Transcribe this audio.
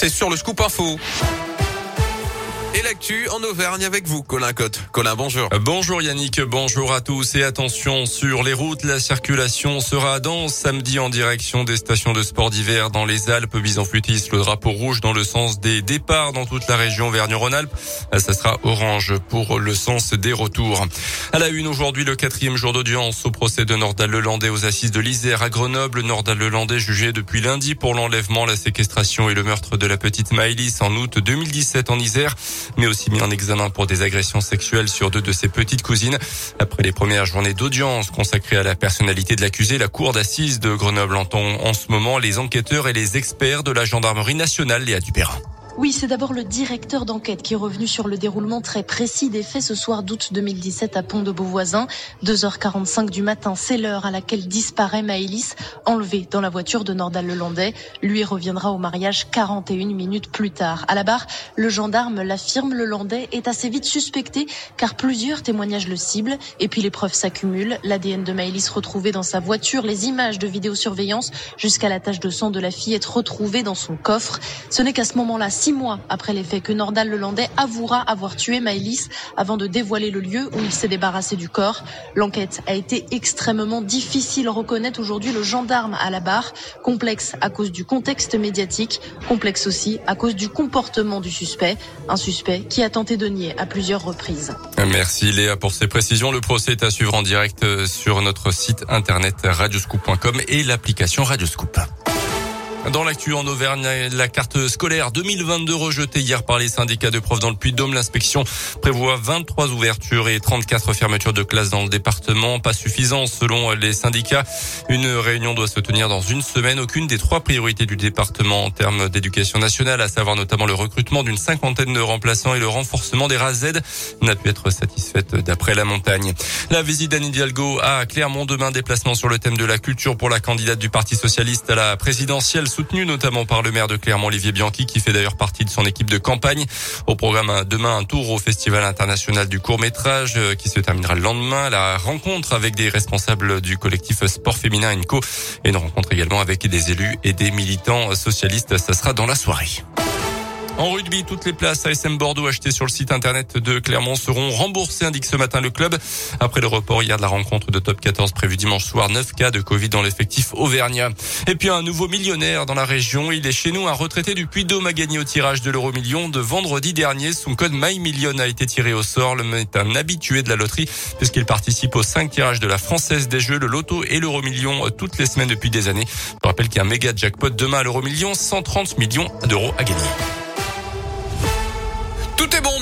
c'est sur le scoop info. Et l'actu en Auvergne avec vous, Colin Cotte. Colin, bonjour. Bonjour Yannick, bonjour à tous et attention sur les routes, la circulation sera dense samedi en direction des stations de sport d'hiver dans les Alpes. Bison-Futis, le drapeau rouge dans le sens des départs dans toute la région Vergne-Rhône-Alpes. Ça sera orange pour le sens des retours. À la une aujourd'hui, le quatrième jour d'audience au procès de Nordal Lelandais aux assises de l'Isère à Grenoble. Nordal Lelandais jugé depuis lundi pour l'enlèvement, la séquestration et le meurtre de la petite Maëlys en août 2017 en Isère mais aussi mis en examen pour des agressions sexuelles sur deux de ses petites cousines. Après les premières journées d'audience consacrées à la personnalité de l'accusé, la cour d'assises de Grenoble entend en ce moment les enquêteurs et les experts de la gendarmerie nationale, Léa Dupérin. Oui, c'est d'abord le directeur d'enquête qui est revenu sur le déroulement très précis des faits ce soir d'août 2017 à Pont de Beauvoisin. 2h45 du matin, c'est l'heure à laquelle disparaît Maëlys, enlevée dans la voiture de Nordal Lelandais. Lui reviendra au mariage 41 minutes plus tard. À la barre, le gendarme l'affirme, le Landais est assez vite suspecté car plusieurs témoignages le ciblent et puis les preuves s'accumulent. L'ADN de Maëlys retrouvé dans sa voiture, les images de vidéosurveillance jusqu'à la tache de sang de la fillette retrouvée dans son coffre. Ce n'est qu'à ce moment-là, six mois après les faits que Nordal Lelandais avouera avoir tué Maëlys avant de dévoiler le lieu où il s'est débarrassé du corps. L'enquête a été extrêmement difficile, reconnaît aujourd'hui le gendarme à la barre. Complexe à cause du contexte médiatique, complexe aussi à cause du comportement du suspect. Un suspect qui a tenté de nier à plusieurs reprises. Merci Léa pour ces précisions. Le procès est à suivre en direct sur notre site internet radioscoop.com et l'application Radioscoop. Dans l'actu en Auvergne, la carte scolaire 2022 rejetée hier par les syndicats de profs dans le Puy-de-Dôme. L'inspection prévoit 23 ouvertures et 34 fermetures de classes dans le département. Pas suffisant selon les syndicats. Une réunion doit se tenir dans une semaine. Aucune des trois priorités du département en termes d'éducation nationale, à savoir notamment le recrutement d'une cinquantaine de remplaçants et le renforcement des RAZ, n'a pu être satisfaite d'après la montagne. La visite d'Anne Hidalgo à Clermont demain, déplacement sur le thème de la culture pour la candidate du Parti Socialiste à la présidentielle soutenu notamment par le maire de Clermont, Olivier Bianchi, qui fait d'ailleurs partie de son équipe de campagne. Au programme demain, un tour au Festival international du court métrage euh, qui se terminera le lendemain. La rencontre avec des responsables du collectif Sport Féminin INCO et une rencontre également avec des élus et des militants socialistes. Ça sera dans la soirée. En rugby, toutes les places ASM Bordeaux achetées sur le site internet de Clermont seront remboursées, indique ce matin le club. Après le report hier de la rencontre de top 14 prévue dimanche soir, 9 cas de Covid dans l'effectif auvergnat. Et puis un nouveau millionnaire dans la région. Il est chez nous, un retraité du Puy-Dôme a gagné au tirage de l'euro million de vendredi dernier. Son code MyMillion a été tiré au sort. Le est un habitué de la loterie puisqu'il participe aux 5 tirages de la Française des Jeux, le loto et l'euro million euh, toutes les semaines depuis des années. Je rappelle qu'il y a un méga jackpot demain à l'euro million, 130 millions d'euros à gagner. Tout est bon